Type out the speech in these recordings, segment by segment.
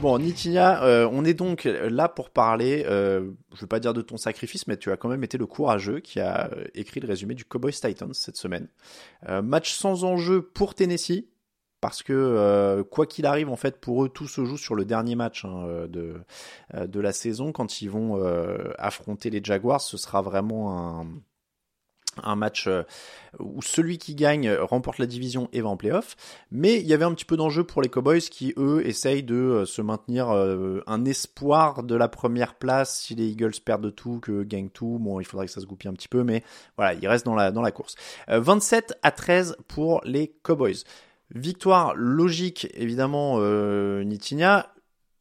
Bon, Nitinia, euh, on est donc là pour parler, euh, je ne veux pas dire de ton sacrifice, mais tu as quand même été le courageux qui a euh, écrit le résumé du Cowboys Titans cette semaine. Match sans enjeu pour Tennessee, parce que quoi qu'il arrive, en fait, pour eux, tout se joue sur le dernier match hein, de, de la saison. Quand ils vont affronter les Jaguars, ce sera vraiment un un match euh, où celui qui gagne remporte la division et va en playoff. Mais il y avait un petit peu d'enjeu pour les Cowboys qui, eux, essayent de euh, se maintenir euh, un espoir de la première place si les Eagles perdent tout, que gagnent tout. Bon, il faudrait que ça se goupille un petit peu, mais voilà, ils restent dans la, dans la course. Euh, 27 à 13 pour les Cowboys. Victoire logique, évidemment, euh, Nitinia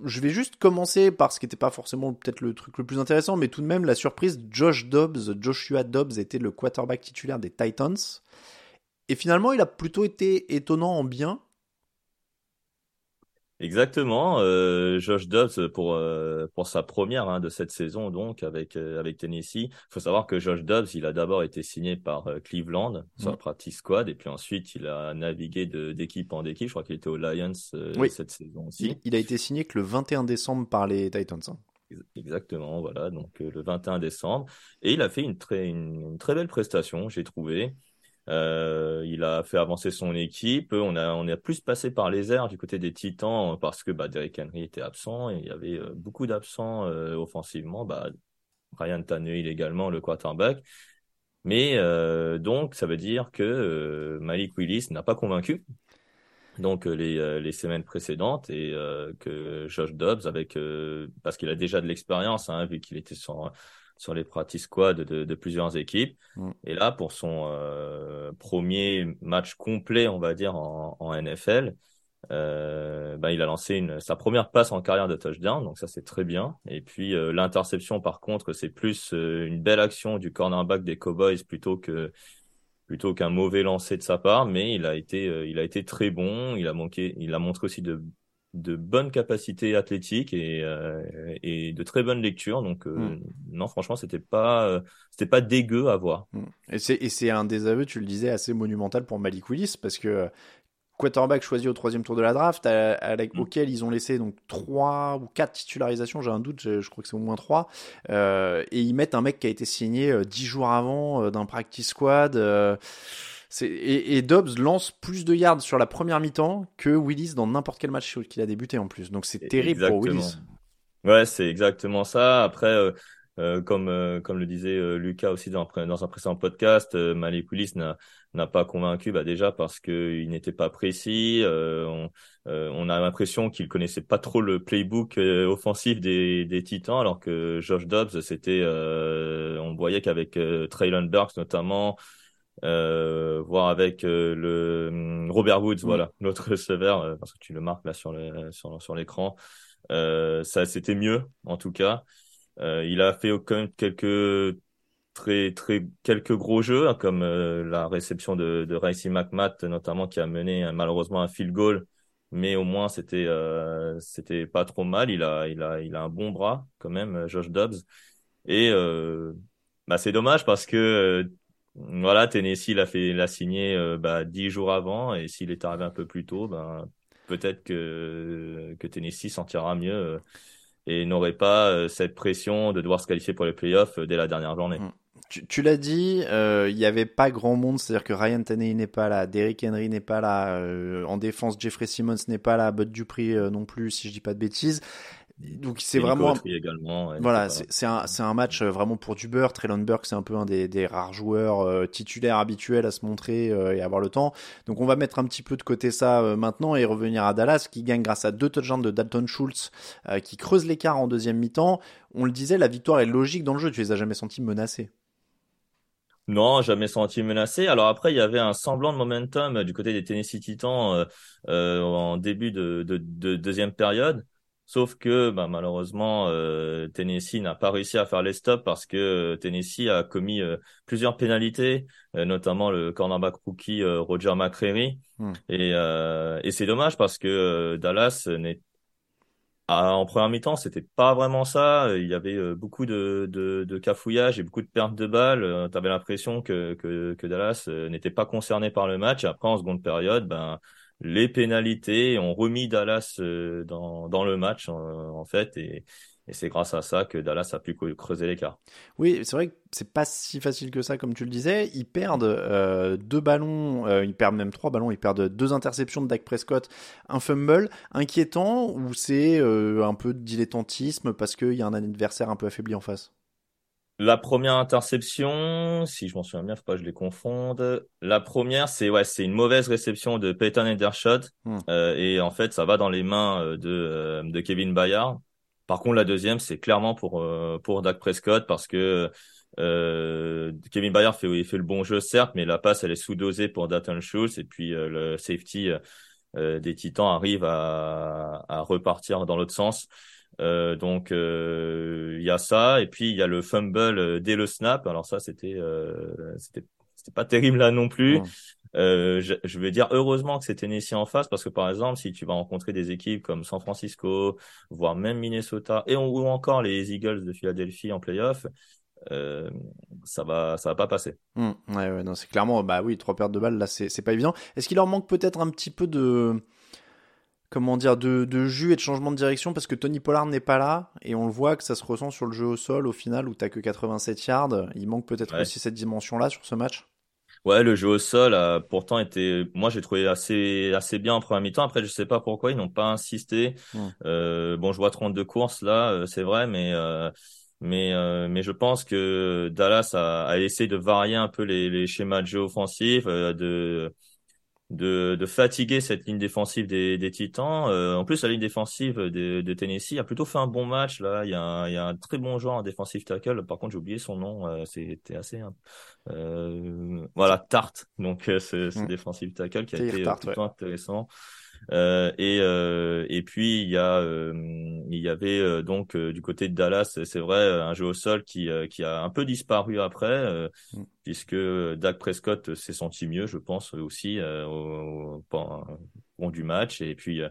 je vais juste commencer par ce qui n'était pas forcément peut-être le truc le plus intéressant, mais tout de même la surprise, Josh Dobbs, Joshua Dobbs était le quarterback titulaire des Titans. Et finalement, il a plutôt été étonnant en bien. Exactement, euh, Josh Dobbs pour euh, pour sa première hein, de cette saison donc avec euh, avec Tennessee. Il faut savoir que Josh Dobbs, il a d'abord été signé par euh, Cleveland sur Mm. le practice squad et puis ensuite il a navigué d'équipe en équipe. Je crois qu'il était aux Lions euh, Oui. cette saison aussi. Il, il a été signé que le 21 décembre par les Titans. hein. Ex- Exactement, voilà, donc euh, le 21 décembre. Et il a fait une très, une, une très belle prestation, j'ai trouvé. Euh, il a fait avancer son équipe. On a, plus passé par les airs du côté des Titans parce que bah, Derrick Henry était absent et il y avait euh, beaucoup d'absents euh, offensivement. Bah, Ryan Tannehill également, le quarterback. Mais euh, donc, ça veut dire que euh, Malik Willis n'a pas convaincu donc euh, les, euh, semaines précédentes et euh, que Josh Dobbs avec euh, parce qu'il a déjà de l'expérience hein, vu qu'il était sur sur les practice squad de, de plusieurs équipes Mm. et là pour son euh, premier match complet on va dire en, en NFL euh, ben, il a lancé une, sa première passe en carrière de touchdown, donc ça c'est très bien. Et puis euh, l'interception par contre c'est plus euh, une belle action du cornerback des Cowboys plutôt que plutôt qu'un mauvais lancer de sa part, mais il a été, il a été très bon. Il a manqué, il a montré aussi de, de bonnes capacités athlétiques et, euh, et de très bonnes lectures. Donc, euh, Mm. non, franchement, c'était pas, euh, c'était pas dégueu à voir. Mm. Et c'est et c'est un désaveu, tu le disais, assez monumental pour Malik Willis parce que euh, quarterback choisi au troisième tour de la draft, à- à la- Mm. auquel ils ont laissé donc trois ou quatre titularisations, j'ai un doute, je, je crois que c'est au moins trois, euh, et ils mettent un mec qui a été signé euh, dix jours avant d'un practice squad. Et, et Dobbs lance plus de yards sur la première mi-temps que Willis dans n'importe quel match qu'il a débuté en plus. Donc c'est terrible pour. Willis. Ouais, c'est exactement ça. Après, euh, euh, comme euh, comme le disait Lucas aussi dans, un pré- dans un précédent podcast, Malik Willis n'a n'a pas convaincu, bah déjà parce que il n'était pas précis. on, on a l'impression qu'il connaissait pas trop le playbook offensif des des Titans, alors que Josh Dobbs, c'était, on voyait qu'avec Traylon Burks notamment. Euh, voire avec euh, le hum, Robert Woods, Mm. voilà, l'autre receveur, euh, parce que tu le marques là sur le sur, sur l'écran. Euh, ça, c'était mieux, en tout cas. Euh, il a fait quand même quelques très très quelques gros jeux, hein, comme euh, la réception de de Racey McMath, notamment qui a mené malheureusement un field goal mais au moins c'était euh, c'était pas trop mal. Il a il a il a un bon bras quand même, Josh Dobbs. Et euh, bah c'est dommage parce que euh, voilà Tennessee l'a fait l'a signé euh, bah dix jours avant et s'il est arrivé un peu plus tôt, ben peut-être que Tennessee s'en tirera mieux et n'aurait pas cette pression de devoir se qualifier pour les playoffs dès la dernière journée. Mmh. Tu, tu l'as dit, il n'y avait pas grand monde, c'est-à-dire que Ryan Tannehill n'est pas là, Derrick Henry n'est pas là, en défense Jeffrey Simmons n'est pas là, Bud Dupree non plus, si je dis pas de bêtises. Donc c'est vraiment également, voilà, c'est un c'est un match euh, vraiment pour du beurre. Traylon Burke c'est un peu un des, des rares joueurs euh, titulaires habituels à se montrer euh, et avoir le temps. Donc on va mettre un petit peu de côté ça maintenant et revenir à Dallas qui gagne grâce à deux touchdowns de Dalton Schultz qui creuse l'écart en deuxième mi-temps. On le disait, la victoire est logique dans le jeu. Tu les as jamais sentis menacés non, jamais senti menacé. Alors après, il y avait un semblant de momentum du côté des Tennessee Titans en début de, de, de, deuxième période. Sauf que bah, malheureusement, euh, Tennessee n'a pas réussi à faire les stops parce que euh, Tennessee a commis euh, plusieurs pénalités, notamment le cornerback rookie Roger McCreary. Hmm. Et, et c'est dommage parce que Dallas n'est ah, en première mi-temps, c'était pas vraiment ça. Il y avait beaucoup de, de, de cafouillage et beaucoup de pertes de balles. Tu avais l'impression que, que, que Dallas n'était pas concerné par le match. Après, en seconde période, ben les pénalités ont remis Dallas euh, dans, dans le match en, fait et, et c'est grâce à ça que Dallas a pu creuser l'écart. Oui, c'est vrai que c'est pas si facile que ça comme tu le disais. Ils perdent euh, deux ballons, euh, ils perdent même trois ballons, ils perdent deux interceptions de Dak Prescott, un fumble inquiétant ou c'est un peu dilettantisme parce qu'il y a un adversaire un peu affaibli en face? La première interception, si je m'en souviens bien, faut pas que je les confonde. La première, c'est ouais, c'est une mauvaise réception de Peyton Endershot hmm. euh, et en fait, ça va dans les mains euh, de euh, de Kevin Bayard. Par contre, la deuxième, c'est clairement pour pour Dak Prescott parce que Kevin Bayard fait fait le bon jeu certes, mais la passe elle est sous-dosée pour Dalton Schultz et puis le safety des Titans arrive à à repartir dans l'autre sens. Euh, donc euh, il y a ça et puis il y a le fumble euh, dès le snap. Alors ça c'était c'était c'était pas terrible là non plus. je, je, veux dire heureusement que c'est Tennessee en face parce que par exemple si tu vas rencontrer des équipes comme San Francisco, voire même Minnesota et ou encore les Eagles de Philadelphie en playoff, euh, ça va ça va pas passer. Mmh, ouais, ouais, non, c'est clairement bah oui, trois pertes de balles là, c'est c'est pas évident. Est-ce qu'il leur manque peut-être un petit peu de comment dire, de, de, jus et de changement de direction parce que Tony Pollard n'est pas là et on le voit que ça se ressent sur le jeu au sol au final où t'as que 87 yards. Il manque peut-être aussi cette dimension-là sur ce match. Ouais, le jeu au sol a pourtant été, moi j'ai trouvé assez assez bien en première mi-temps. Après, je sais pas pourquoi ils n'ont pas insisté. Hmm. Euh, bon, je vois 32 courses là, euh, c'est vrai, mais euh, mais euh, mais je pense que Dallas a, a essayé de varier un peu les, les schémas de jeu offensif, de de, de fatiguer cette ligne défensive des, des Titans. Euh, en plus, la ligne défensive de, de, Tennessee a plutôt fait un bon match. Là, il y a un, il y a un très bon joueur en défensive tackle. Par contre, j'ai oublié son nom. Euh, C'était assez euh, voilà Tart. Donc, euh, ce, ce mm. défensive tackle qui a été plutôt intéressant. Euh, et euh, et puis il y a euh, il y avait donc du côté de Dallas, c'est vrai, un jeu au sol qui qui a un peu disparu après, mm. puisque Dak Prescott s'est senti mieux, je pense aussi au, au, du match. Et puis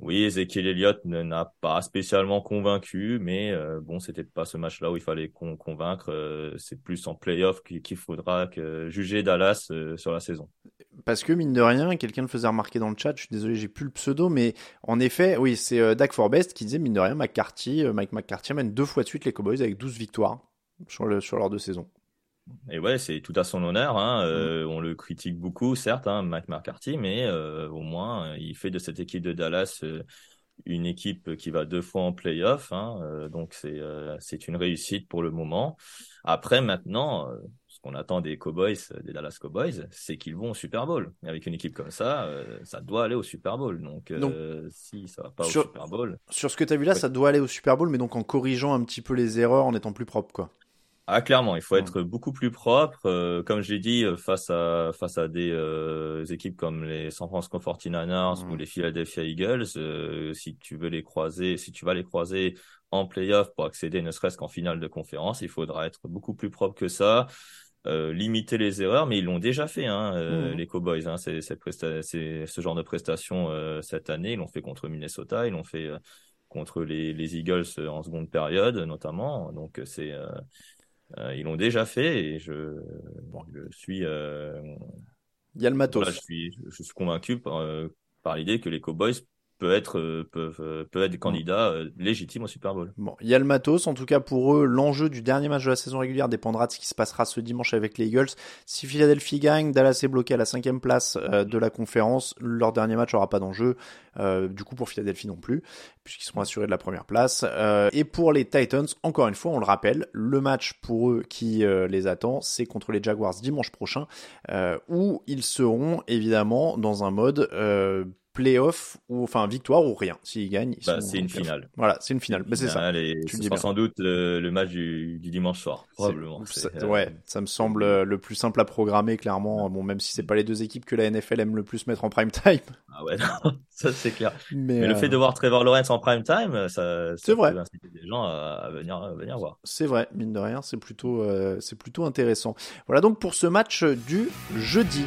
oui, Ezekiel Elliott n'a pas spécialement convaincu, mais euh, bon, c'était pas ce match-là où il fallait convaincre. Euh, c'est plus en playoff qu'il faudra que juger Dallas euh, sur la saison. Parce que mine de rien, quelqu'un le faisait remarquer dans le chat. Je suis désolé, j'ai plus le pseudo, mais en effet, oui, c'est Dak Forbest qui disait mine de rien, McCarthy, Mike McCarthy amène deux fois de suite les Cowboys avec 12 victoires sur, le, sur leur deux saisons. Et ouais, c'est tout à son honneur. Hein. Mm. Euh, on le critique beaucoup, certes, hein, Mike McCarthy, mais euh, au moins, il fait de cette équipe de Dallas euh, une équipe qui va deux fois en playoff. Hein. donc, c'est une réussite pour le moment. Après, maintenant, qu'on attend des Cowboys, des Dallas Cowboys, c'est qu'ils vont au Super Bowl. Et avec une équipe comme ça, ça doit aller au Super Bowl. Donc, si ça va pas au Super Bowl. Sur ce que tu as vu là, ça doit aller au Super Bowl, mais donc en corrigeant un petit peu les erreurs, en étant plus propre, quoi. Ah clairement, il faut être beaucoup plus propre. Euh, comme j'ai dit, euh, face à face à des euh, équipes comme les San Francisco 49ers ou les Philadelphia Eagles, si tu veux les croiser, si tu vas les croiser en playoff pour accéder ne serait-ce qu'en finale de conférence, il faudra être beaucoup plus propre que ça. Limiter les erreurs, mais ils l'ont déjà fait, hein, Mhm. les Cowboys. Hein, c'est, c'est, presta- c'est ce genre de prestation cette année. Ils l'ont fait contre Minnesota, ils l'ont fait contre les, les Eagles en seconde période, notamment. Donc c'est ils l'ont déjà fait et je, je suis il y a le matos. voilà, je suis je suis convaincu par, par l'idée que les Cowboys peuvent être euh, peuvent euh, peuvent être des candidats euh, légitimes au Super Bowl. Bon, il y a le matos. En tout cas, pour eux, l'enjeu du dernier match de la saison régulière dépendra de ce qui se passera ce dimanche avec les Eagles. Si Philadelphie gagne, Dallas est bloqué à la cinquième place euh, de la conférence. Leur dernier match aura pas d'enjeu. Euh, du coup, pour Philadelphie non plus, puisqu'ils seront assurés de la première place. Euh, et pour les Titans, encore une fois, on le rappelle, le match pour eux qui les attend, c'est contre les Jaguars dimanche prochain, où ils seront évidemment dans un mode playoff ou enfin victoire ou rien. S'ils gagnent, bah, c'est une finale. Voilà, c'est une finale. Bah, c'est ça. Et ce sera sans doute le, le match du, du, dimanche soir, probablement. Ça, ouais, ça me semble le plus simple à programmer, clairement. Bon, même si c'est pas les deux équipes que la NFL aime le plus mettre en prime time. Ah ouais, non, ça c'est clair. Mais, Mais euh... le fait de voir Trevor Lawrence en prime time, ça, ça c'est vrai. inciter des gens à, à venir, à venir voir. C'est vrai, mine de rien, c'est plutôt, euh, c'est plutôt intéressant. Voilà donc pour ce match du jeudi.